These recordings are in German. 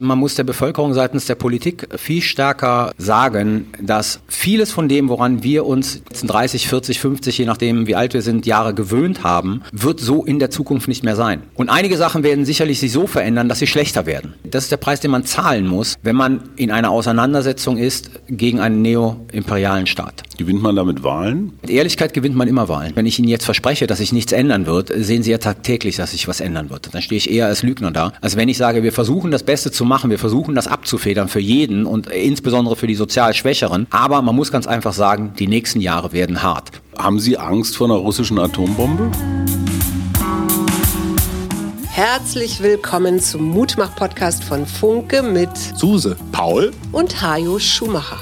Man muss der Bevölkerung seitens der Politik viel stärker sagen, dass vieles von dem, woran wir uns 30, 40, 50, je nachdem wie alt wir sind, Jahre gewöhnt haben, wird so in der Zukunft nicht mehr sein. Und einige Sachen werden sicherlich sich so verändern, dass sie schlechter werden. Das ist der Preis, den man zahlen muss, wenn man in einer Auseinandersetzung ist gegen einen neo-imperialen Staat. Gewinnt man damit Wahlen? Mit Ehrlichkeit gewinnt man immer Wahlen. Wenn ich Ihnen jetzt verspreche, dass sich nichts ändern wird, sehen Sie ja tagtäglich, dass sich was ändern wird. Dann stehe ich eher als Lügner da, als wenn ich sage, wir versuchen das Beste zu machen. Wir versuchen das abzufedern für jeden und insbesondere für die sozial Schwächeren. Aber man muss ganz einfach sagen, die nächsten Jahre werden hart. Haben Sie Angst vor einer russischen Atombombe? Herzlich willkommen zum Mutmach-Podcast von Funke mit Suse, Paul und Hajo Schumacher.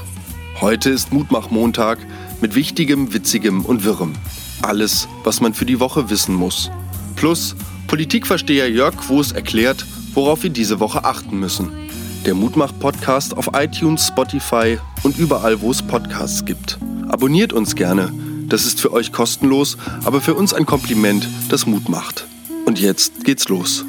Heute ist Mutmach-Montag mit Wichtigem, Witzigem und Wirrem. Alles, was man für die Woche wissen muss. Plus Politikversteher Jörg Quos erklärt, worauf wir diese Woche achten müssen. Der Mutmach-Podcast auf iTunes, Spotify und überall, wo es Podcasts gibt. Abonniert uns gerne. Das ist für euch kostenlos, aber für uns ein Kompliment, das Mut macht. Und jetzt geht's los.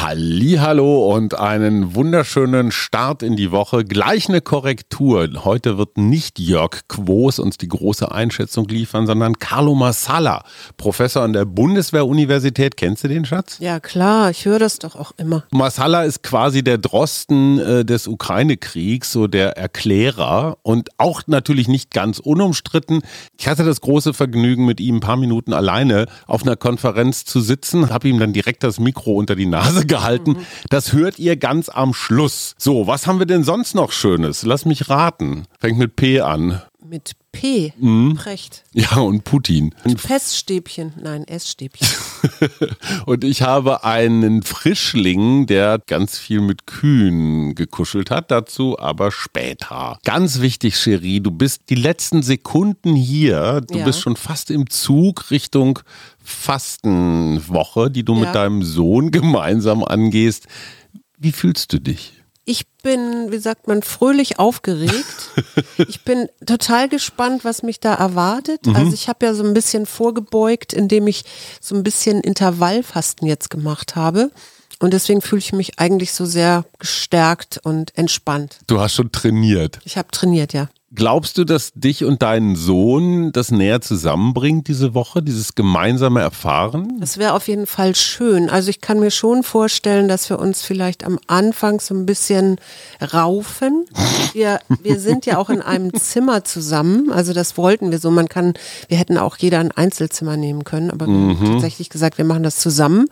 Hallo und einen wunderschönen Start in die Woche. Gleich eine Korrektur. Heute wird nicht Jörg Quos uns die große Einschätzung liefern, sondern Carlo Massala, Professor an der Bundeswehruniversität. Kennst du den Schatz? Ja klar, ich höre das doch auch immer. Massala ist quasi der Drosten äh, des Ukraine-Kriegs, so der Erklärer und auch natürlich nicht ganz unumstritten. Ich hatte das große Vergnügen, mit ihm ein paar Minuten alleine auf einer Konferenz zu sitzen, habe ihm dann direkt das Mikro unter die Nase gehalten. Mhm. Das hört ihr ganz am Schluss. So, was haben wir denn sonst noch Schönes? Lass mich raten. Fängt mit P an. Mit P. Mhm. Precht. Ja, und Putin. Feststäbchen. Nein, Essstäbchen. und ich habe einen Frischling, der ganz viel mit Kühen gekuschelt hat. Dazu aber später. Ganz wichtig, Cherie, du bist die letzten Sekunden hier. Du Ja. bist schon fast im Zug Richtung Fastenwoche, die du Ja. mit deinem Sohn gemeinsam angehst. Wie fühlst du dich? Ich bin, wie sagt man, fröhlich aufgeregt. Ich bin total gespannt, was mich da erwartet. Also ich habe ja so ein bisschen vorgebeugt, indem ich so ein bisschen Intervallfasten jetzt gemacht habe. Und deswegen fühle ich mich eigentlich so sehr gestärkt und entspannt. Du hast schon trainiert. Ich habe trainiert, ja. Glaubst du, dass dich und deinen Sohn das näher zusammenbringt diese Woche, dieses gemeinsame Erfahren? Das wäre auf jeden Fall schön. Also ich kann mir schon vorstellen, dass wir uns vielleicht am Anfang so ein bisschen raufen. Wir, wir sind ja auch in einem Zimmer zusammen. Also das wollten wir so. Man kann, wir hätten auch jeder ein Einzelzimmer nehmen können, aber wir haben tatsächlich gesagt, wir machen das zusammen.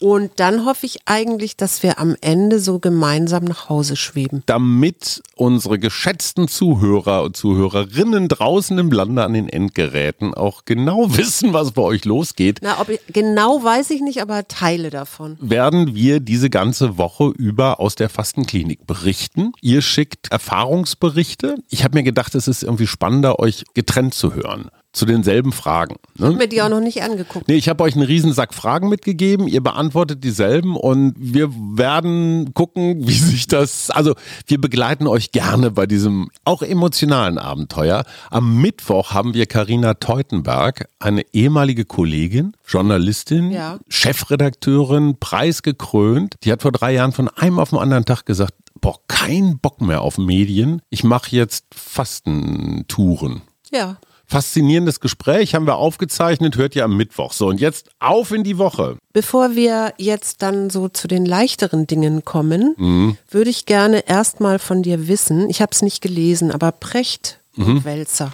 Und dann hoffe ich eigentlich, dass wir am Ende so gemeinsam nach Hause schweben. Damit unsere geschätzten Zuhörer und Zuhörerinnen draußen im Lande an den Endgeräten auch genau wissen, was bei euch losgeht, Na, ob ich, genau weiß ich nicht, aber Teile davon. werden wir diese ganze Woche über aus der Fastenklinik berichten. Ihr schickt Erfahrungsberichte. Ich habe mir gedacht, es ist irgendwie spannender, euch getrennt zu hören. Zu denselben Fragen. Ne? Mir die auch noch nicht angeguckt. Nee, ich habe euch einen Riesensack Fragen mitgegeben. Ihr beantwortet dieselben und wir werden gucken, wie sich das. Also, wir begleiten euch gerne bei diesem auch emotionalen Abenteuer. Am Mittwoch haben wir Karina Teutenberg, eine ehemalige Kollegin, Journalistin, Ja. Chefredakteurin, preisgekrönt. Die hat vor drei Jahren von einem auf den anderen Tag gesagt: Boah, kein Bock mehr auf Medien. Ich mache jetzt Fastentouren. Ja. Faszinierendes Gespräch haben wir aufgezeichnet, hört ihr am Mittwoch. So, und jetzt auf in die Woche. Bevor wir jetzt dann so zu den leichteren Dingen kommen, würde ich gerne erstmal von dir wissen, ich habe es nicht gelesen, aber Precht und Wälzer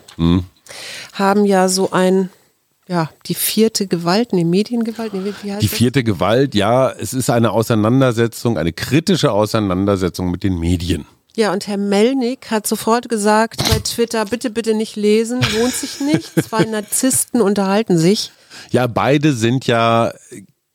haben ja so ein, ja, die vierte Gewalt, nee, Mediengewalt, nee, wie heißt Die das? vierte Gewalt, ja, es ist eine Auseinandersetzung, eine kritische Auseinandersetzung mit den Medien. Ja, und Herr Melnick hat sofort gesagt bei Twitter, bitte, bitte nicht lesen, lohnt sich nicht. Zwei Narzissten unterhalten sich. Ja, beide sind ja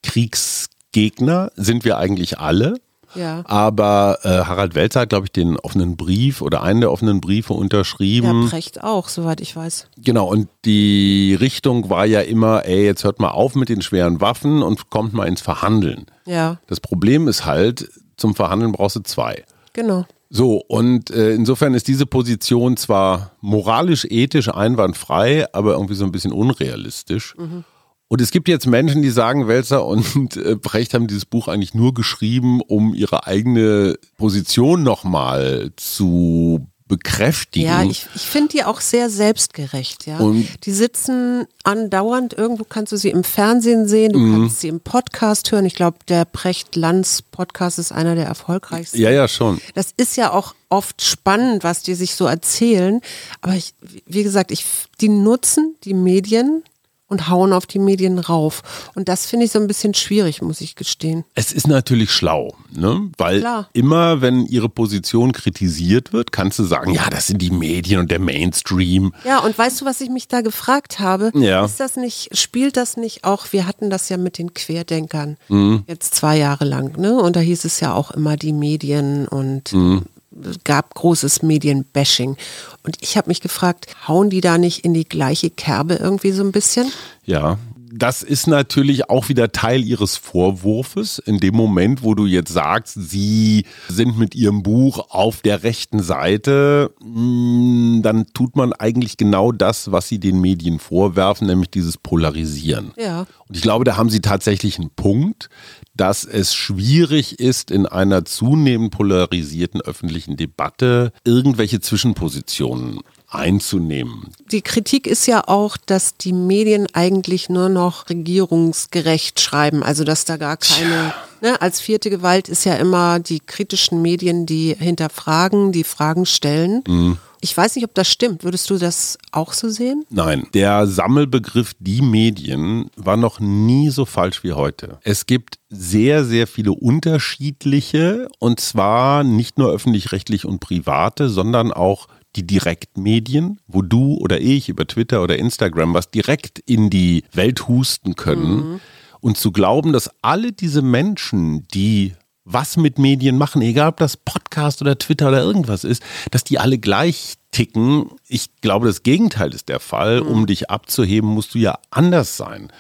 Kriegsgegner, sind wir eigentlich alle. Ja. Aber äh, Harald Welzer hat, glaube ich, den offenen Brief oder einen der offenen Briefe Ja, unterschrieben. Precht auch, soweit ich weiß. genau, und die Richtung war ja immer, ey, jetzt hört mal auf mit den schweren Waffen und kommt mal ins Verhandeln. Ja, Das Problem ist halt, zum Verhandeln brauchst du zwei. genau. So, und äh, insofern ist diese Position zwar moralisch, ethisch einwandfrei, aber irgendwie so ein bisschen unrealistisch. Und es gibt jetzt Menschen, die sagen, Welzer und äh, Brecht haben dieses Buch eigentlich nur geschrieben, um ihre eigene Position nochmal zu bekräftigen. Ja, ich, ich finde die auch sehr selbstgerecht, ja. Und- die sitzen andauernd, irgendwo kannst du sie im Fernsehen sehen, du Mhm. kannst sie im Podcast hören. Ich glaube, der Precht-Lanz-Podcast ist einer der erfolgreichsten. ja, ja, schon. Das ist ja auch oft spannend, was die sich so erzählen. Aber ich, wie gesagt, ich, die nutzen die Medien und hauen auf die Medien rauf. Und das finde ich so ein bisschen schwierig, muss ich gestehen. Es ist natürlich schlau, ne? weil Klar. immer, wenn ihre Position kritisiert wird, kannst du sagen, ja, das sind die Medien und der Mainstream. Ja, und weißt du, was ich mich da gefragt habe? Ja. Ist das nicht, spielt das nicht auch, wir hatten das ja mit den Querdenkern Mhm. jetzt zwei Jahre lang, ne? Und da hieß es ja auch immer die Medien und Mhm. Gab großes Medienbashing. Und ich habe mich gefragt, hauen die da nicht in die gleiche Kerbe irgendwie so ein bisschen? Ja. Das ist natürlich auch wieder Teil ihres Vorwurfes. In dem Moment, wo du jetzt sagst, sie sind mit ihrem Buch auf der rechten Seite, mh, dann tut man eigentlich genau das, was sie den Medien vorwerfen, nämlich dieses Polarisieren. Ja. Und ich glaube, da haben Sie tatsächlich einen Punkt, dass es schwierig ist, in einer zunehmend polarisierten öffentlichen Debatte irgendwelche Zwischenpositionen einzunehmen. Die Kritik ist ja auch, dass die Medien eigentlich nur noch regierungsgerecht schreiben, also dass da gar keine, ne, als vierte Gewalt ist ja immer die kritischen Medien, die hinterfragen, die Fragen stellen. Ich weiß nicht, ob das stimmt. Würdest du das auch so sehen? Nein, der Sammelbegriff die Medien war noch nie so falsch wie heute. Es gibt sehr, sehr viele unterschiedliche und zwar nicht nur öffentlich-rechtlich und private, sondern auch die Direktmedien, wo du oder ich über Twitter oder Instagram was direkt in die Welt husten können. Und zu glauben, dass alle diese Menschen, die was mit Medien machen, egal ob das Podcast oder Twitter oder irgendwas ist, dass die alle gleich ticken. Ich glaube, das Gegenteil ist der Fall. Um dich abzuheben, musst du ja anders sein.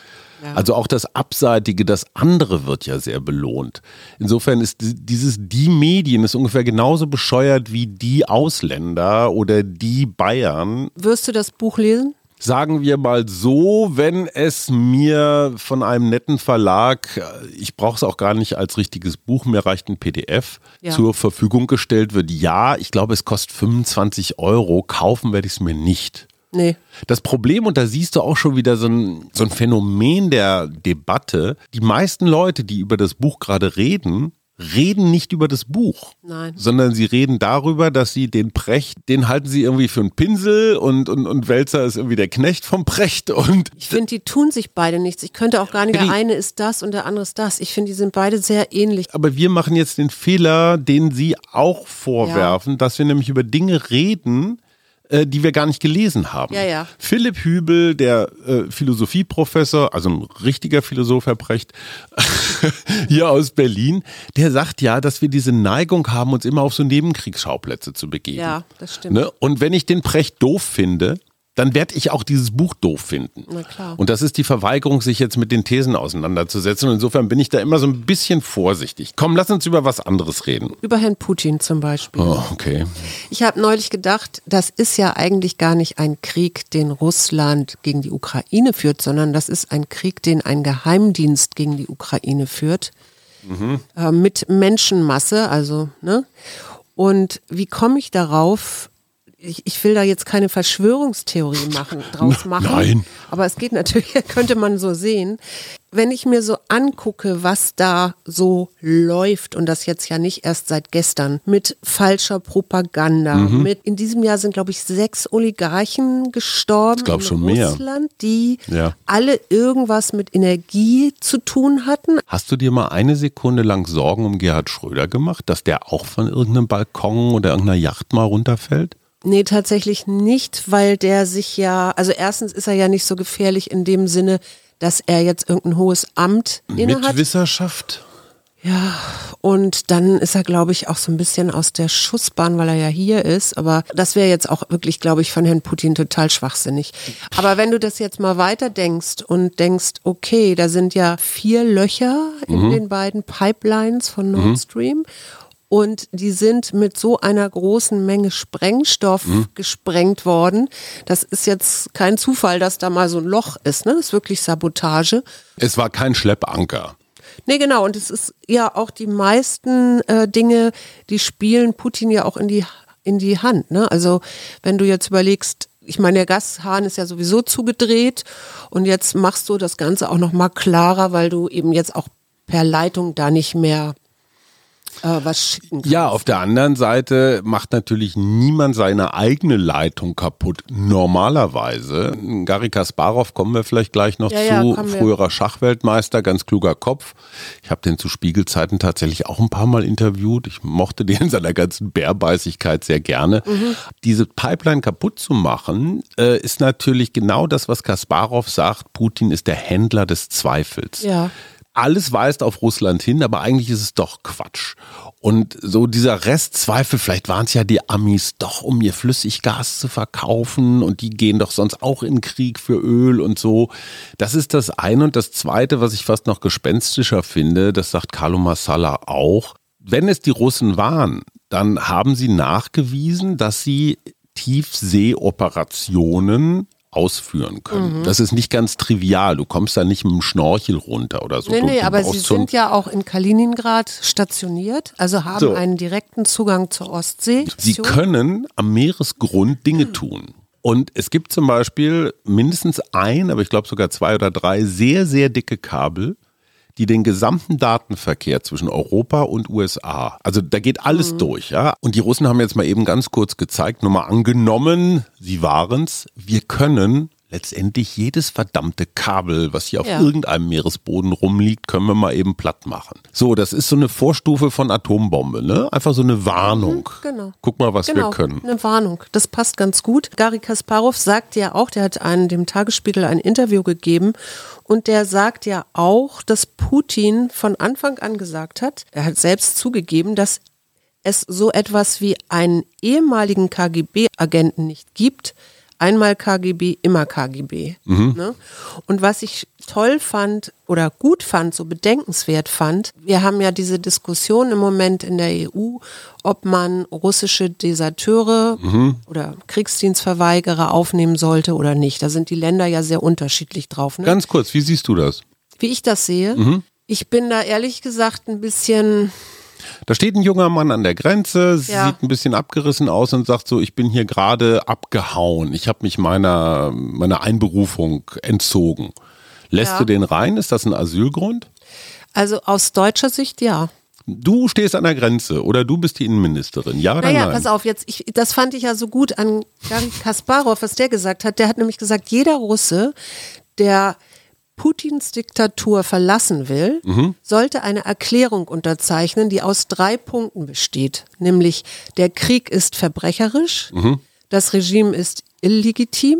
Also auch das Abseitige, das andere wird ja sehr belohnt. Insofern ist di- dieses die Medien ist ungefähr genauso bescheuert wie die Ausländer oder die Bayern. Wirst du das Buch lesen? Sagen wir mal so, wenn es mir von einem netten Verlag, äh, ich brauche es auch gar nicht als richtiges Buch, mir reicht ein PDF, Ja. zur Verfügung gestellt wird, ja, ich glaube, es kostet 25 Euro, kaufen werde ich es mir nicht. Nee. Das Problem, und da siehst du auch schon wieder so ein, so ein Phänomen der Debatte, die meisten Leute, die über das Buch gerade reden, reden nicht über das Buch, Nein. sondern sie reden darüber, dass sie den Precht, den halten sie irgendwie für einen Pinsel und, und, und Welzer ist irgendwie der Knecht vom Precht und Ich finde, die tun sich beide nichts. Ich könnte auch gar nicht, der eine ist das und der andere ist das. Ich finde, die sind beide sehr ähnlich. aber wir machen jetzt den Fehler, den Sie auch vorwerfen, dass wir nämlich über Dinge reden, die wir gar nicht gelesen haben. Ja, ja. Philipp Hübel, der äh, Philosophieprofessor, also ein richtiger Philosoph, Herr Precht, hier aus Berlin, der sagt ja, dass wir diese Neigung haben, uns immer auf so Nebenkriegsschauplätze zu begeben. Ja, das stimmt. Ne? Und wenn ich den Precht doof finde, dann werde ich auch dieses Buch doof finden. Na klar. Und das ist die Verweigerung, sich jetzt mit den Thesen auseinanderzusetzen. Und insofern bin ich da immer so ein bisschen vorsichtig. Komm, lass uns über was anderes reden. Über Herrn Putin zum Beispiel. Oh, okay. Ich habe neulich gedacht, das ist ja eigentlich gar nicht ein Krieg, den Russland gegen die Ukraine führt, sondern das ist ein Krieg, den ein Geheimdienst gegen die Ukraine führt. Äh, mit Menschenmasse, also, ne? Und wie komme ich darauf? Ich, ich will da jetzt keine Verschwörungstheorie machen, draus machen. Nein. Aber es geht natürlich, könnte man so sehen. Wenn ich mir so angucke, was da so läuft, und das jetzt ja nicht erst seit gestern, mit falscher Propaganda, Mhm. mit, in diesem Jahr sind, glaube ich, sechs Oligarchen gestorben Ich glaub in schon mehr. Russland, die Ja. alle irgendwas mit Energie zu tun hatten. Hast du dir mal eine Sekunde lang Sorgen um Gerhard Schröder gemacht, dass der auch von irgendeinem Balkon oder irgendeiner Yacht mal runterfällt? Nee, tatsächlich nicht, weil der sich ja, also erstens ist er ja nicht so gefährlich in dem Sinne, dass er jetzt irgendein hohes Amt innehat. Mit Wissenschaft? Ja, und dann ist er, glaube ich, auch so ein bisschen aus der Schussbahn, weil er ja hier ist. Aber das wäre jetzt auch wirklich, glaube ich, von Herrn Putin total schwachsinnig. Aber wenn du das jetzt mal weiter denkst und denkst, okay, da sind ja vier Löcher in den beiden Pipelines von Nord Stream. Und die sind mit so einer großen Menge Sprengstoff Mhm. gesprengt worden. Das ist jetzt kein Zufall, dass da mal so ein Loch ist. Ne? Das ist wirklich Sabotage. Es war kein Schleppanker. Nee, genau. Und es ist ja auch die meisten äh, Dinge, die spielen Putin ja auch in die, in die Hand. Ne? Also wenn du jetzt überlegst, ich meine, der Gashahn ist ja sowieso zugedreht und jetzt machst du das Ganze auch noch mal klarer, weil du eben jetzt auch per Leitung da nicht mehr äh, was schicken kannst. Ja, auf der anderen Seite macht natürlich niemand seine eigene Leitung kaputt. Normalerweise. Gary Kasparov kommen wir vielleicht gleich noch Ja, ja, zu. wir. Früherer Schachweltmeister, ganz kluger Kopf. Ich habe den zu Spiegelzeiten tatsächlich auch ein paar Mal interviewt. Ich mochte den in seiner ganzen Bärbeißigkeit sehr gerne. Mhm. Diese Pipeline kaputt zu machen, äh, ist natürlich genau das, was Kasparov sagt. Putin ist der Händler des Zweifels Ja. Alles weist auf Russland hin, aber eigentlich ist es doch Quatsch. Und so dieser Restzweifel, vielleicht waren es ja die Amis doch, um ihr Flüssiggas zu verkaufen und die gehen doch sonst auch in Krieg für Öl und so. Das ist das eine. Und das zweite, was ich fast noch gespenstischer finde, das sagt Carlo Massala auch. Wenn es die Russen waren, dann haben sie nachgewiesen, dass sie Tiefseeoperationen ausführen können. Das ist nicht ganz trivial. Du kommst da nicht mit dem Schnorchel runter oder so. Nee, Du- nee, du aber sie sind ja auch in Kaliningrad stationiert, also haben So. einen direkten Zugang zur Ostsee. Sie können am Meeresgrund Dinge tun. Und es gibt zum Beispiel mindestens ein, aber ich glaube sogar zwei oder drei sehr, sehr dicke Kabel, die den gesamten Datenverkehr zwischen Europa und USA, also da geht alles Mhm. durch, ja. Und die Russen haben jetzt mal eben ganz kurz gezeigt, nur mal angenommen, sie waren's, wir können letztendlich jedes verdammte Kabel, was hier auf Ja. irgendeinem Meeresboden rumliegt, können wir mal eben platt machen. So, das ist so eine Vorstufe von Atombombe, ne? Einfach so eine Warnung. genau. Guck mal, was Genau, wir können. eine Warnung. Das passt ganz gut. Gary Kasparov sagt ja auch, der hat einen, dem Tagesspiegel ein Interview gegeben und der sagt ja auch, dass Putin von Anfang an gesagt hat, er hat selbst zugegeben, dass es so etwas wie einen ehemaligen KGB-Agenten nicht gibt. Einmal KGB, immer KGB. Ne? Und was ich toll fand oder gut fand, so bedenkenswert fand, wir haben ja diese Diskussion im Moment in der EU, ob man russische Deserteure oder Kriegsdienstverweigerer aufnehmen sollte oder nicht. Da sind die Länder ja sehr unterschiedlich drauf. Ne? Ganz kurz, wie siehst du das? Wie ich das sehe, Mhm. ich bin da ehrlich gesagt ein bisschen, Da steht ein junger Mann an der Grenze, Ja. sieht ein bisschen abgerissen aus und sagt so, ich bin hier gerade abgehauen. Ich habe mich meiner, meiner Einberufung entzogen. Lässt Ja. du den rein? Ist das ein Asylgrund? also aus deutscher Sicht ja. Du stehst an der Grenze oder du bist die Innenministerin. Ja oder Naja, nein? pass auf, jetzt, ich, das fand ich ja so gut an Gary Kasparov, was der gesagt hat. Der hat nämlich gesagt, jeder Russe, der Putins Diktatur verlassen will, Mhm. sollte eine Erklärung unterzeichnen, die aus drei Punkten besteht. Nämlich, der Krieg ist verbrecherisch, Mhm. das Regime ist illegitim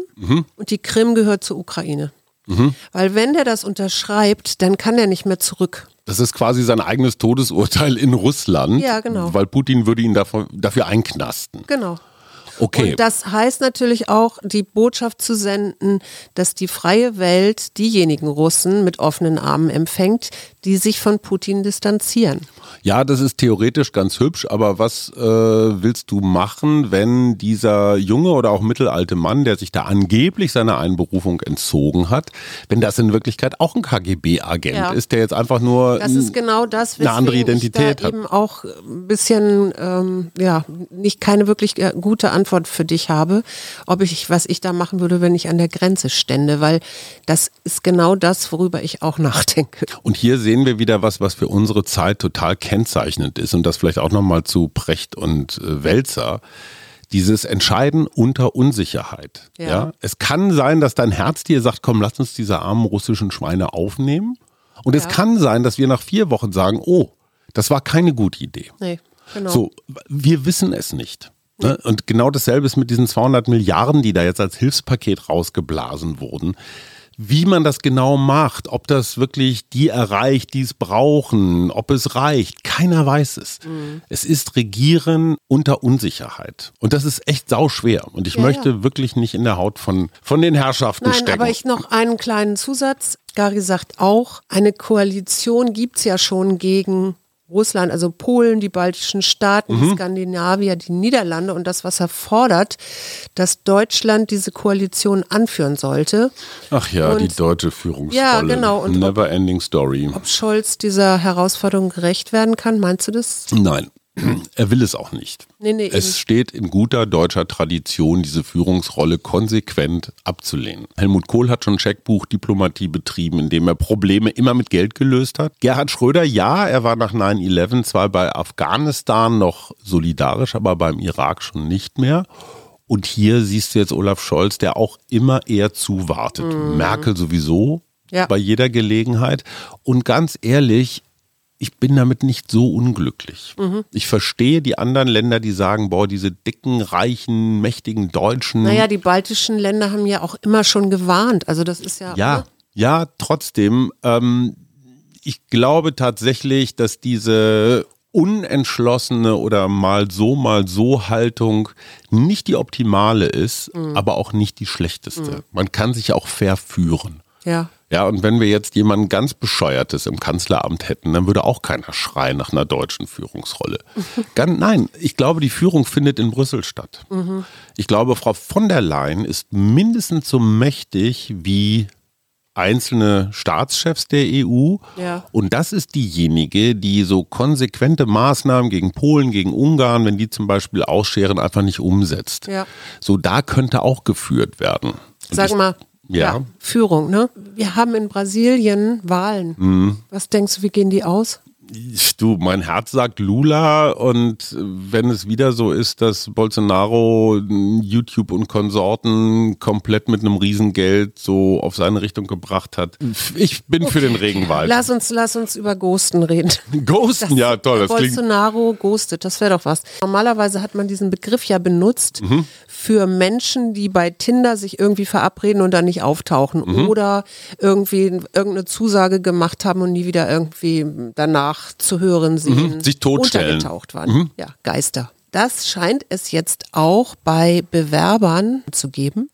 und die Krim gehört zur Ukraine. Mhm. Weil wenn der das unterschreibt, dann kann er nicht mehr zurück. Das ist quasi sein eigenes Todesurteil in Russland. Ja, genau. Weil Putin würde ihn dafür, dafür einknasten. Genau. Okay. Und das heißt natürlich auch, die Botschaft zu senden, dass die freie Welt diejenigen Russen mit offenen Armen empfängt, die sich von Putin distanzieren. Ja, das ist theoretisch ganz hübsch, aber was äh, willst du machen, wenn dieser junge oder auch mittelalte Mann, der sich da angeblich seiner Einberufung entzogen hat, wenn das in Wirklichkeit auch ein KGB-Agent Ja. ist, der jetzt einfach nur Das ist genau das, eine andere Identität ich da hat. eben auch ein bisschen, ähm, ja, nicht keine wirklich äh, gute Antwort für dich habe, ob ich, was ich da machen würde, wenn ich an der Grenze stände, weil das ist genau das, worüber ich auch nachdenke. Und hier sehen wir wieder was, was für unsere Zeit total kennzeichnend ist und das vielleicht auch nochmal zu Precht und äh, Welzer. Dieses Entscheiden unter Unsicherheit. Ja. Ja. Es kann sein, dass dein Herz dir sagt, komm, lass uns diese armen russischen Schweine aufnehmen. Und es Ja. kann sein, dass wir nach vier Wochen sagen, oh, das war keine gute Idee. Nee, genau. So, wir wissen es nicht. Ne? Und genau dasselbe ist mit diesen 200 Milliarden, die da jetzt als Hilfspaket rausgeblasen wurden. Wie man das genau macht, ob das wirklich die erreicht, die es brauchen, ob es reicht, keiner weiß es. Mhm. Es ist Regieren unter Unsicherheit. Und das ist echt sauschwer. Und ich Ja, möchte ja. wirklich nicht in der Haut von, von den Herrschaften Nein, stecken. aber ich noch einen kleinen Zusatz. Gary sagt auch, eine Koalition gibt's ja schon gegen Russland, also Polen, die baltischen Staaten, Mhm. die Skandinavier, die Niederlande und das, was er fordert, dass Deutschland diese Koalition anführen sollte. Ach ja, Und- die deutsche Führungsrolle. Ja, genau. Und ob- Never ending story. Ob Scholz dieser Herausforderung gerecht werden kann, meinst du das? Nein, er will es auch nicht. Nee, nee, es eben. steht in guter deutscher Tradition, diese Führungsrolle konsequent abzulehnen. Helmut Kohl hat schon Checkbuchdiplomatie betrieben, indem er Probleme immer mit Geld gelöst hat. Gerhard Schröder, ja, er war nach 9-11 zwar bei Afghanistan noch solidarisch, aber beim Irak schon nicht mehr. Und hier siehst du jetzt Olaf Scholz, der auch immer eher zuwartet. Merkel sowieso Ja. bei jeder Gelegenheit. Und ganz ehrlich, ich bin damit nicht so unglücklich. Mhm. Ich verstehe die anderen Länder, die sagen, boah, diese dicken, reichen, mächtigen Deutschen. Naja, die baltischen Länder haben ja auch immer schon gewarnt. Also das ist ja. ja, ja, trotzdem. Ähm, ich glaube tatsächlich, dass diese unentschlossene oder mal so, mal so Haltung nicht die optimale ist, Mhm. aber auch nicht die schlechteste. Man kann sich auch fair führen. Ja. Ja, und wenn wir jetzt jemanden ganz Bescheuertes im Kanzleramt hätten, dann würde auch keiner schreien nach einer deutschen Führungsrolle. Ganz, nein, ich glaube, die Führung findet in Brüssel statt. Ich glaube, Frau von der Leyen ist mindestens so mächtig wie einzelne Staatschefs der EU. Ja. Und das ist diejenige, die so konsequente Maßnahmen gegen Polen, gegen Ungarn, wenn die zum Beispiel ausscheren, einfach nicht umsetzt. Ja. So da könnte auch geführt werden. Und Sag ich- mal. Ja. Führung, ne? Wir haben in Brasilien Wahlen. Mhm. Was denkst du, wie gehen die aus? Du, mein Herz sagt Lula und wenn es wieder so ist, dass Bolsonaro YouTube und Konsorten komplett mit einem Riesengeld so auf seine Richtung gebracht hat. Ich bin für den Regenwald. Lass uns, lass uns über Ghosten reden. Ghosten, ja toll, das klingt. Bolsonaro ghostet, das wäre doch was. Normalerweise hat man diesen Begriff ja benutzt Mhm. für Menschen, die bei Tinder sich irgendwie verabreden und dann nicht auftauchen Mhm. oder irgendwie irgendeine Zusage gemacht haben und nie wieder irgendwie danach zu hören sehen, Mhm. Sich totstellen. Mhm. untergetaucht waren. Ja, Geister. Das scheint es jetzt auch bei Bewerbern zu geben.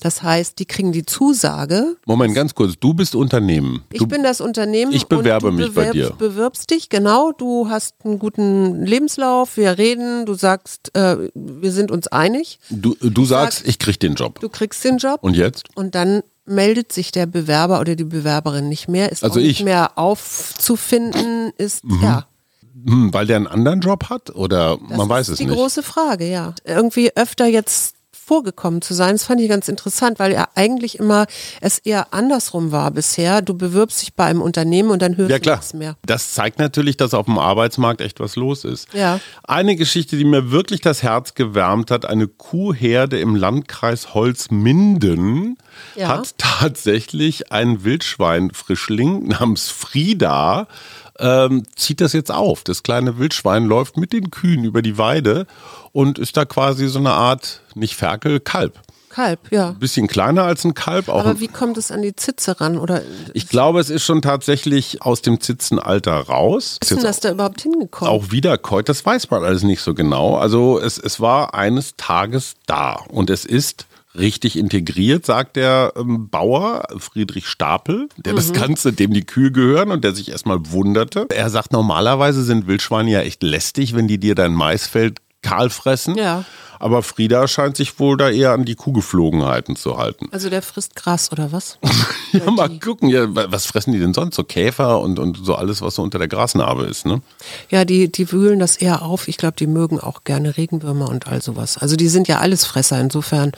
Das heißt, die kriegen die Zusage, Moment, ganz kurz. Du bist Unternehmen. ich Du, bin das Unternehmen. Ich bewerbe du mich bei bewirbst, dir. bewirbst dich, genau. Du hast einen guten Lebenslauf, wir reden, du sagst, äh, wir sind uns einig, du, du sagst, ich krieg den Job. du kriegst den Job Und jetzt? und dann meldet sich der Bewerber oder die Bewerberin nicht mehr, ist Also auch ich. Mhm. nicht mehr aufzufinden, ist, ja. Hm, weil der einen anderen Job hat? Oder Das man weiß ist es die nicht. große Frage, ja. Irgendwie öfter jetzt vorgekommen zu sein, das fand ich ganz interessant, weil ja eigentlich immer es eher andersrum war bisher. Du bewirbst dich bei einem Unternehmen und dann hörst Ja du nichts mehr. Das zeigt natürlich, dass auf dem Arbeitsmarkt echt was los ist. Ja. Eine Geschichte, die mir wirklich das Herz gewärmt hat, eine Kuhherde im Landkreis Holzminden Ja. hat tatsächlich ein Wildschweinfrischling namens Frieda ähm, zieht das jetzt auf. Das kleine Wildschwein läuft mit den Kühen über die Weide und ist da quasi so eine Art, nicht Ferkel, Kalb. Kalb, ja. Bisschen kleiner als ein Kalb, auch Aber wie kommt es an die Zitze ran? Oder ich glaube, es ist schon tatsächlich aus dem Zitzenalter raus. ist denn das da überhaupt hingekommen? auch wiederkäut, das weiß man alles nicht so genau. Also es, es war eines Tages da und es ist richtig integriert, sagt der ähm, Bauer Friedrich Stapel, der Mhm. das Ganze, dem die Kühe gehören und der sich erstmal wunderte. Er sagt, normalerweise sind Wildschweine ja echt lästig, wenn die dir dein Maisfeld kahl fressen. Ja. Aber Frieda scheint sich wohl da eher an die Kuhgeflogenheiten zu halten. Also der frisst Gras oder was? Ja, mal gucken, ja, wa- was fressen die denn sonst? So Käfer und, und so alles, was so unter der Grasnarbe ist, ne? Ja, die, die wühlen das eher auf. Ich glaube, die mögen auch gerne Regenwürmer und all sowas. Also die sind ja Allesfresser. Insofern,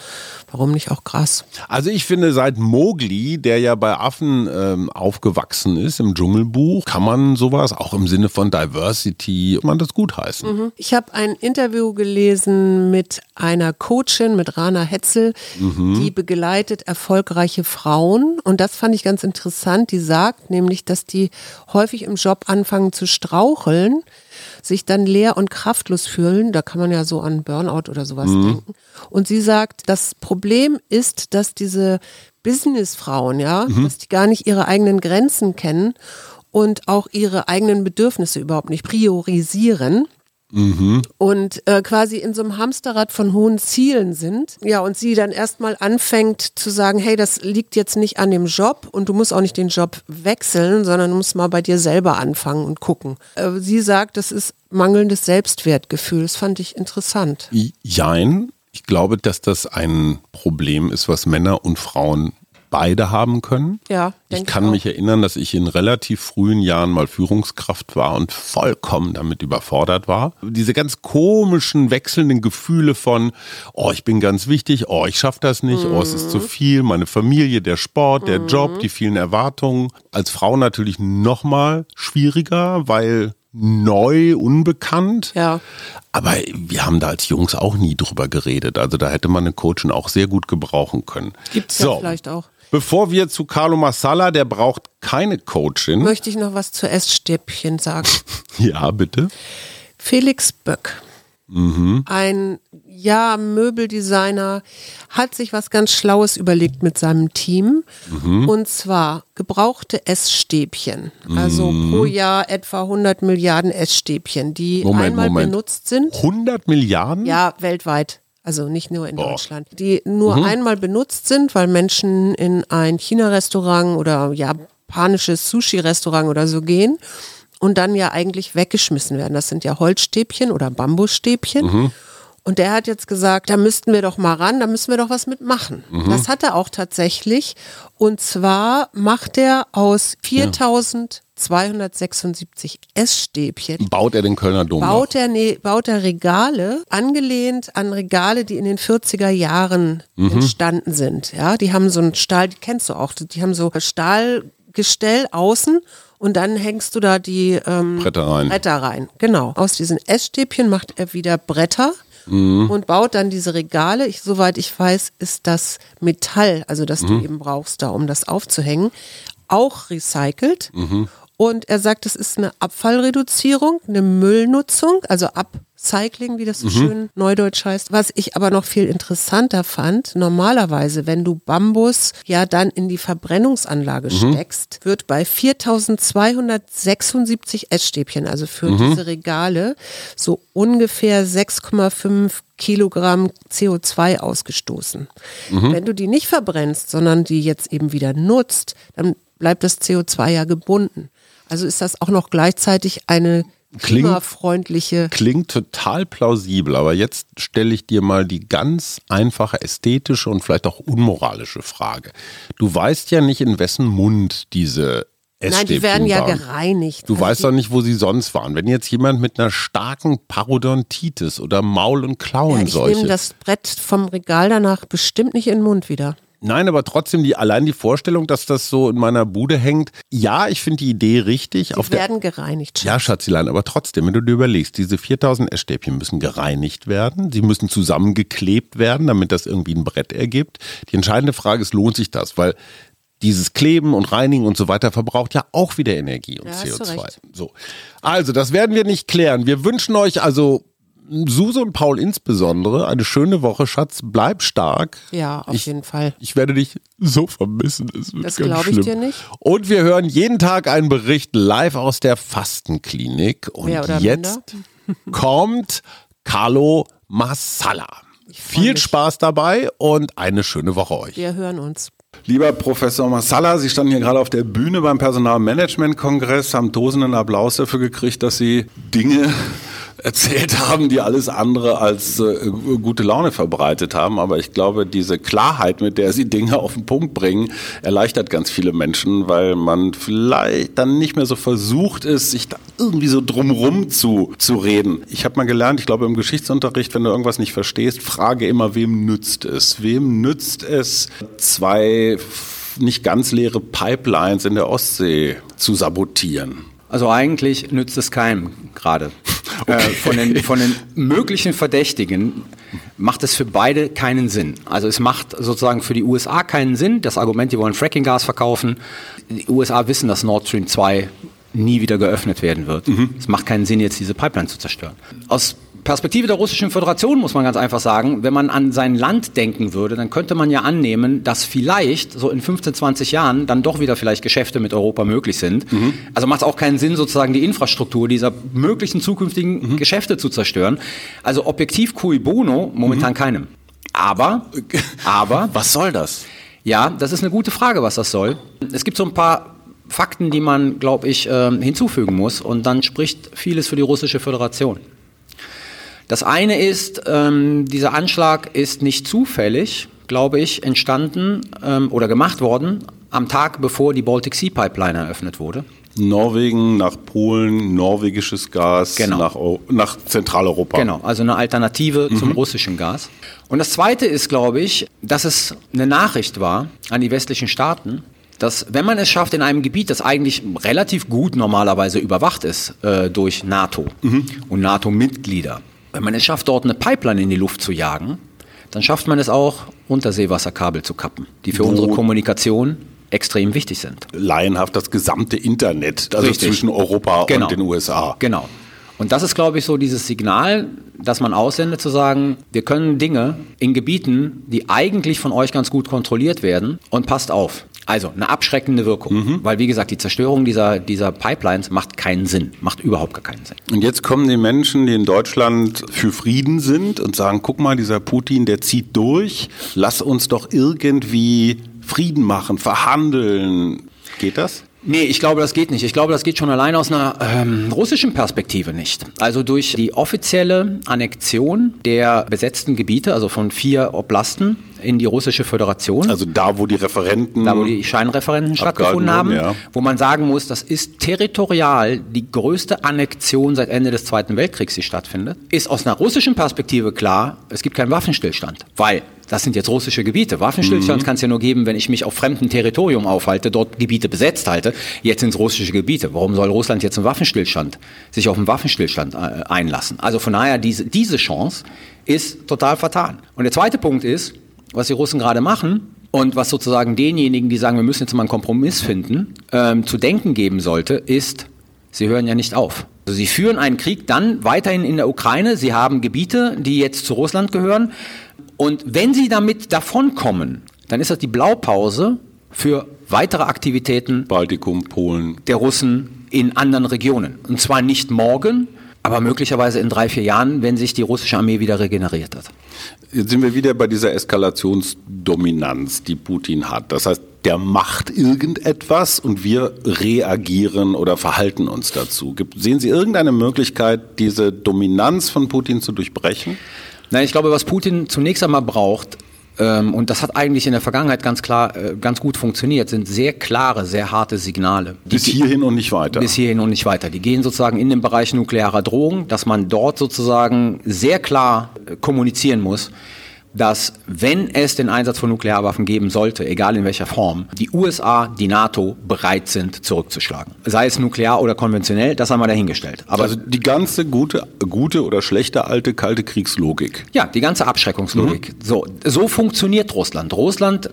warum nicht auch Gras? Also ich finde, seit Mowgli, der ja bei Affen ähm, aufgewachsen ist im Dschungelbuch, kann man sowas auch im Sinne von Diversity, man das gut heißen. Ich habe ein Interview gelesen mit einer Coachin, mit Rana Hetzel, die begleitet erfolgreiche Frauen. Und das fand ich ganz interessant. Die sagt nämlich, dass die häufig im Job anfangen zu straucheln, sich dann leer und kraftlos fühlen. Da kann man ja so an Burnout oder sowas denken. Und sie sagt, das Problem ist, dass diese Businessfrauen, ja, dass die gar nicht ihre eigenen Grenzen kennen und auch ihre eigenen Bedürfnisse überhaupt nicht priorisieren. Und äh, quasi in so einem Hamsterrad von hohen Zielen sind. Ja, und sie dann erstmal anfängt zu sagen, hey, das liegt jetzt nicht an dem Job und du musst auch nicht den Job wechseln, sondern du musst mal bei dir selber anfangen und gucken. Äh, sie sagt, das ist mangelndes Selbstwertgefühl. Das fand ich interessant. Jein. Ich glaube, dass das ein Problem ist, was Männer und Frauen beide haben können. Ja, Ich kann auch. mich erinnern, dass ich in relativ frühen Jahren mal Führungskraft war und vollkommen damit überfordert war. Diese ganz komischen, wechselnden Gefühle von, oh, ich bin ganz wichtig, oh, ich schaffe das nicht, oh, es ist Mhm. zu viel, meine Familie, der Sport, der Job, die vielen Erwartungen. Als Frau natürlich noch mal schwieriger, weil neu, unbekannt. Ja. Aber wir haben da als Jungs auch nie drüber geredet. Also da hätte man eine Coachin auch sehr gut gebrauchen können. Gibt's ja vielleicht auch. Bevor wir zu Carlo Massala, der braucht keine Coachin. Möchte ich noch was zu Essstäbchen sagen. Ja, bitte. Felix Böck, ein ja, Möbeldesigner, hat sich was ganz Schlaues überlegt mit seinem Team. Und zwar gebrauchte Essstäbchen. Also pro Jahr etwa 100 Milliarden Essstäbchen, die Moment, einmal Moment. benutzt sind. 100 Milliarden? Ja, weltweit. Also nicht nur in Deutschland. Die nur einmal benutzt sind, weil Menschen in ein China-Restaurant oder japanisches Sushi-Restaurant oder so gehen und dann ja eigentlich weggeschmissen werden. Das sind ja Holzstäbchen oder Bambusstäbchen. Und der hat jetzt gesagt, da müssten wir doch mal ran, da müssen wir doch was mitmachen. Das hat er auch tatsächlich. Und zwar macht er aus 4276 Essstäbchen Baut er den Kölner Dom baut er, nee, baut er Regale, angelehnt an Regale, die in den 40er Jahren Mhm. entstanden sind. Ja, die haben so einen Stahl, die kennst du auch, die haben so Stahlgestell außen und dann hängst du da die ähm, Bretter rein. Bretter rein. Genau. Aus diesen Essstäbchen macht er wieder Bretter. Mhm. Und baut dann diese Regale. Ich, soweit ich weiß, ist das Metall, also das Mhm. du eben brauchst, da um das aufzuhängen, auch recycelt. Mhm. Und er sagt, es ist eine Abfallreduzierung, eine Müllnutzung, also Upcycling, wie das Mhm. so schön neudeutsch heißt. Was ich aber noch viel interessanter fand, normalerweise, wenn du Bambus ja dann in die Verbrennungsanlage Mhm. steckst, wird bei 4276 Essstäbchen, also für Mhm. diese Regale, so ungefähr 6,5 Kilogramm CO2 ausgestoßen. Mhm. Wenn du die nicht verbrennst, sondern die jetzt eben wieder nutzt, dann bleibt das CO2 ja gebunden. Also ist das auch noch gleichzeitig eine Klingt- klimafreundliche. Klingt total plausibel, aber jetzt stelle ich dir mal die ganz einfache ästhetische und vielleicht auch unmoralische Frage. Du weißt ja nicht, in wessen Mund diese Nein, die werden ja waren. gereinigt. Du Also weißt doch nicht, wo sie sonst waren. Wenn jetzt jemand mit einer starken Parodontitis oder Maul- und ja, ich Klauenseuche. nehme das Brett vom Regal danach bestimmt nicht in den Mund wieder. Nein, aber trotzdem die allein die Vorstellung, dass das so in meiner Bude hängt. Ja, ich finde die Idee richtig. Die Auf der werden gereinigt. ja, Schatzilein, aber trotzdem, wenn du dir überlegst, diese 4000 Essstäbchen müssen gereinigt werden, sie müssen zusammengeklebt werden, damit das irgendwie ein Brett ergibt. Die entscheidende Frage ist, lohnt sich das? Weil dieses Kleben und Reinigen und so weiter verbraucht ja auch wieder Energie und Ja, hast du CO2. recht. So. Also, das werden wir nicht klären. Wir wünschen euch also Suse und Paul insbesondere eine schöne Woche, Schatz. Bleib stark. Ja, auf Ich- jeden Fall. Ich werde dich so vermissen. Es wird Das ganz glaub ich dir nicht. Und wir hören jeden Tag einen Bericht live aus der Fastenklinik. Und Mehr oder jetzt kommt Carlo Massala. Viel mich. Spaß dabei und eine schöne Woche euch. Wir hören uns. Lieber Professor Massala, Sie standen hier gerade auf der Bühne beim Personalmanagement-Kongress, haben tosenden Applaus dafür gekriegt, dass Sie Dinge erzählt haben, die alles andere als äh, gute Laune verbreitet haben. Aber ich glaube, diese Klarheit, mit der Sie Dinge auf den Punkt bringen, erleichtert ganz viele Menschen, weil man vielleicht dann nicht mehr so versucht ist, sich da irgendwie so drumrum zu, zu reden. Ich habe mal gelernt, ich glaube im Geschichtsunterricht, wenn du irgendwas nicht verstehst, frage immer, wem nützt es? Wem nützt es, zwei nicht ganz leere Pipelines in der Ostsee zu sabotieren? Also eigentlich nützt es keinem gerade. Äh, von, den, von den möglichen Verdächtigen macht es für beide keinen Sinn. Also es macht sozusagen für die USA keinen Sinn. Das Argument, die wollen Frackinggas verkaufen. Die USA wissen, dass Nord Stream 2 nie wieder geöffnet werden wird. Es macht keinen Sinn, jetzt diese Pipeline zu zerstören. Aus Perspektive der Russischen Föderation muss man ganz einfach sagen, wenn man an sein Land denken würde, dann könnte man ja annehmen, dass vielleicht so in 15, 20 Jahren dann doch wieder vielleicht Geschäfte mit Europa möglich sind. Also macht es auch keinen Sinn, sozusagen die Infrastruktur dieser möglichen zukünftigen Geschäfte zu zerstören. Also objektiv cui bono, momentan keinem. Aber, aber, Was soll das? ja, das ist eine gute Frage, was das soll. Es gibt so ein paar Fakten, die man, glaube ich, ähm, hinzufügen muss und dann spricht vieles für die Russische Föderation. Das eine ist, ähm, dieser Anschlag ist nicht zufällig, glaube ich, entstanden ähm, oder gemacht worden am Tag, bevor die Baltic Sea Pipeline eröffnet wurde. Norwegen nach Polen, norwegisches Gas Genau. nach, nach Zentraleuropa. Genau, also eine Alternative zum russischen Gas. Und das Zweite ist, glaube ich, dass es eine Nachricht war an die westlichen Staaten, dass wenn man es schafft, in einem Gebiet, das eigentlich relativ gut normalerweise überwacht ist äh, durch NATO und NATO-Mitglieder, wenn man es schafft, dort eine Pipeline in die Luft zu jagen, dann schafft man es auch, Unterseewasserkabel zu kappen, die für Wo- unsere Kommunikation extrem wichtig sind. Laienhaft das gesamte Internet, also Richtig. zwischen Europa Genau. und den USA. Genau. Und das ist, glaube ich, so dieses Signal, das man aussendet, zu sagen, wir können Dinge in Gebieten, die eigentlich von euch ganz gut kontrolliert werden, und passt auf. Also eine abschreckende Wirkung. Weil, wie gesagt, die Zerstörung dieser, dieser Pipelines macht keinen Sinn. Macht überhaupt gar keinen Sinn. Und jetzt kommen die Menschen, die in Deutschland für Frieden sind und sagen, guck mal, dieser Putin, der zieht durch, lass uns doch irgendwie Frieden machen, verhandeln. Geht das? Nee, ich glaube, das geht nicht. Ich glaube, das geht schon allein aus einer ähm, russischen Perspektive nicht. Also durch die offizielle Annexion der besetzten Gebiete, also von vier Oblasten in die russische Föderation. Also da, wo die Referenten. da wo die Scheinreferenten stattgefunden haben, ja. wo man sagen muss, das ist territorial die größte Annexion seit Ende des Zweiten Weltkriegs, die stattfindet, ist aus einer russischen Perspektive klar, es gibt keinen Waffenstillstand, weil das sind jetzt russische Gebiete. Waffenstillstand Mhm. kann es ja nur geben, wenn ich mich auf fremdem Territorium aufhalte, dort Gebiete besetzt halte. Jetzt sind es russische Gebiete. Warum soll Russland jetzt einen Waffenstillstand, sich auf einen Waffenstillstand äh, einlassen? Also von daher, diese, diese Chance ist total vertan. Und der zweite Punkt ist, was die Russen gerade machen und was sozusagen denjenigen, die sagen, wir müssen jetzt mal einen Kompromiss finden, ähm, zu denken geben sollte, ist, sie hören ja nicht auf. Also sie führen einen Krieg dann weiterhin in der Ukraine. Sie haben Gebiete, die jetzt zu Russland gehören. Und wenn sie damit davonkommen, dann ist das die Blaupause für weitere Aktivitäten Baltikum, Polen. der Russen in anderen Regionen. Und zwar nicht morgen, aber möglicherweise in drei, vier Jahren, wenn sich die russische Armee wieder regeneriert hat. Jetzt sind wir wieder bei dieser Eskalationsdominanz, die Putin hat. Das heißt, der macht irgendetwas und wir reagieren oder verhalten uns dazu. Sehen Sie irgendeine Möglichkeit, diese Dominanz von Putin zu durchbrechen? Nein, ich glaube, was Putin zunächst einmal braucht, ähm, und das hat eigentlich in der Vergangenheit ganz klar, äh, ganz gut funktioniert, sind sehr klare, sehr harte Signale. Die Bis hierhin und nicht weiter. bis hierhin und nicht weiter. Die gehen sozusagen in den Bereich nuklearer Drohung, dass man dort sozusagen sehr klar äh, kommunizieren muss, dass wenn es den Einsatz von Nuklearwaffen geben sollte, egal in welcher Form, die USA, die NATO bereit sind, zurückzuschlagen. Sei es nuklear oder konventionell, das haben wir dahingestellt. Aber also die ganze gute, gute oder schlechte alte kalte Kriegslogik. Ja, die ganze Abschreckungslogik. So, so funktioniert Russland. Russland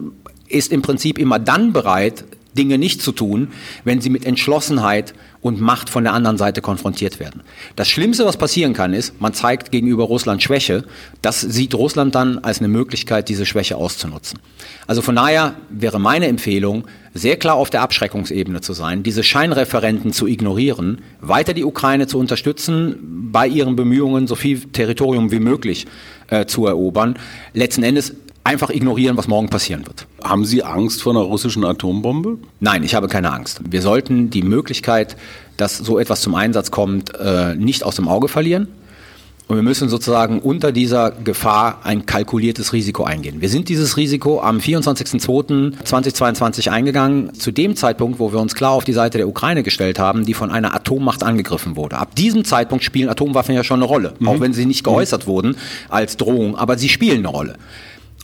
ist im Prinzip immer dann bereit, Dinge nicht zu tun, wenn sie mit Entschlossenheit und Macht von der anderen Seite konfrontiert werden. Das Schlimmste, was passieren kann, ist, man zeigt gegenüber Russland Schwäche. Das sieht Russland dann als eine Möglichkeit, diese Schwäche auszunutzen. Also von daher wäre meine Empfehlung, sehr klar auf der Abschreckungsebene zu sein, diese Scheinreferenten zu ignorieren, weiter die Ukraine zu unterstützen, bei ihren Bemühungen so viel Territorium wie möglich äh, zu erobern. Letzten Endes einfach ignorieren, was morgen passieren wird. Haben Sie Angst vor einer russischen Atombombe? Nein, ich habe keine Angst. Wir sollten die Möglichkeit, dass so etwas zum Einsatz kommt, äh, nicht aus dem Auge verlieren. Und wir müssen sozusagen unter dieser Gefahr ein kalkuliertes Risiko eingehen. Wir sind dieses Risiko am 24.02.2022 eingegangen, zu dem Zeitpunkt, wo wir uns klar auf die Seite der Ukraine gestellt haben, die von einer Atommacht angegriffen wurde. Ab diesem Zeitpunkt spielen Atomwaffen ja schon eine Rolle, auch wenn sie nicht geäußert wurden als Drohung, aber sie spielen eine Rolle.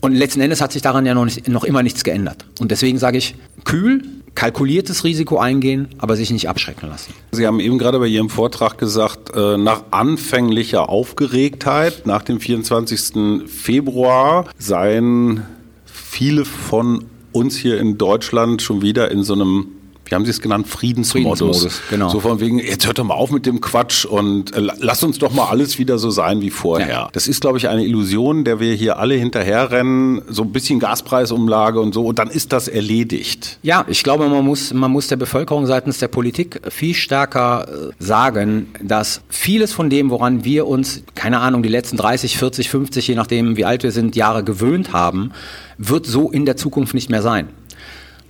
Und letzten Endes hat sich daran ja noch, nicht, noch immer nichts geändert. Und deswegen sage ich, kühl, kalkuliertes Risiko eingehen, aber sich nicht abschrecken lassen. Sie haben eben gerade bei Ihrem Vortrag gesagt, äh, nach anfänglicher Aufgeregtheit, nach dem 24. Februar seien viele von uns hier in Deutschland schon wieder in so einem wie haben Sie es genannt, Friedensmodus. Friedensmodus, genau. So von wegen, jetzt hört doch mal auf mit dem Quatsch und äh, lasst uns doch mal alles wieder so sein wie vorher. Ja. Das ist, glaube ich, eine Illusion, der wir hier alle hinterherrennen, so ein bisschen Gaspreisumlage und so, und dann ist das erledigt. Ja, ich glaube, man muss, man muss der Bevölkerung seitens der Politik viel stärker äh, sagen, dass vieles von dem, woran wir uns, keine Ahnung, die letzten 30, 40, 50, je nachdem, wie alt wir sind, Jahre gewöhnt haben, wird so in der Zukunft nicht mehr sein.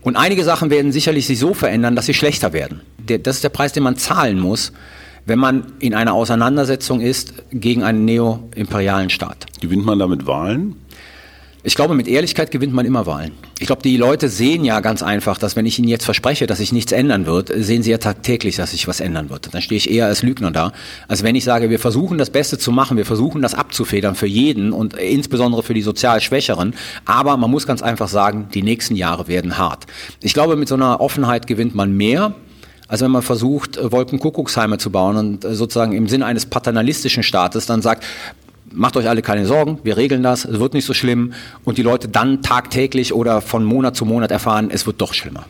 Und einige Sachen werden sicherlich sich so verändern, dass sie schlechter werden. Das ist der Preis, den man zahlen muss, wenn man in einer Auseinandersetzung ist gegen einen neo-imperialen Staat. Gewinnt man damit Wahlen? Ich glaube, mit Ehrlichkeit gewinnt man immer Wahlen. Ich glaube, die Leute sehen ja ganz einfach, dass wenn ich ihnen jetzt verspreche, dass sich nichts ändern wird, sehen sie ja tagtäglich, dass sich was ändern wird. Dann stehe ich eher als Lügner da, als wenn ich sage, wir versuchen das Beste zu machen, wir versuchen das abzufedern für jeden und insbesondere für die sozial Schwächeren. Aber man muss ganz einfach sagen, die nächsten Jahre werden hart. Ich glaube, mit so einer Offenheit gewinnt man mehr, als wenn man versucht, Wolkenkuckucksheime zu bauen und sozusagen im Sinne eines paternalistischen Staates dann sagt, macht euch alle keine Sorgen, wir regeln das, es wird nicht so schlimm und die Leute dann tagtäglich oder von Monat zu Monat erfahren, es wird doch schlimmer.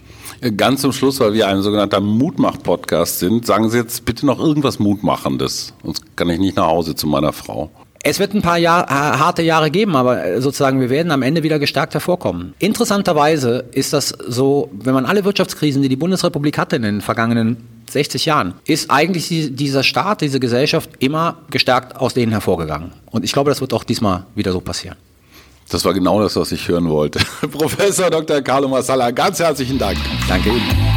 Ganz zum Schluss, weil wir ein sogenannter Mutmach-Podcast sind, sagen Sie jetzt bitte noch irgendwas Mutmachendes. Sonst kann ich nicht nach Hause zu meiner Frau. Es wird ein paar Jahr, äh, harte Jahre geben, aber äh, sozusagen wir werden am Ende wieder gestärkt hervorkommen. Interessanterweise ist das so, wenn man alle Wirtschaftskrisen, die die Bundesrepublik hatte in den vergangenen 60 Jahren, ist eigentlich die, dieser Staat, diese Gesellschaft immer gestärkt aus denen hervorgegangen. Und ich glaube, das wird auch diesmal wieder so passieren. Das war genau das, was ich hören wollte. Professor Dr. Carlo Massala, ganz herzlichen Dank. Danke Ihnen.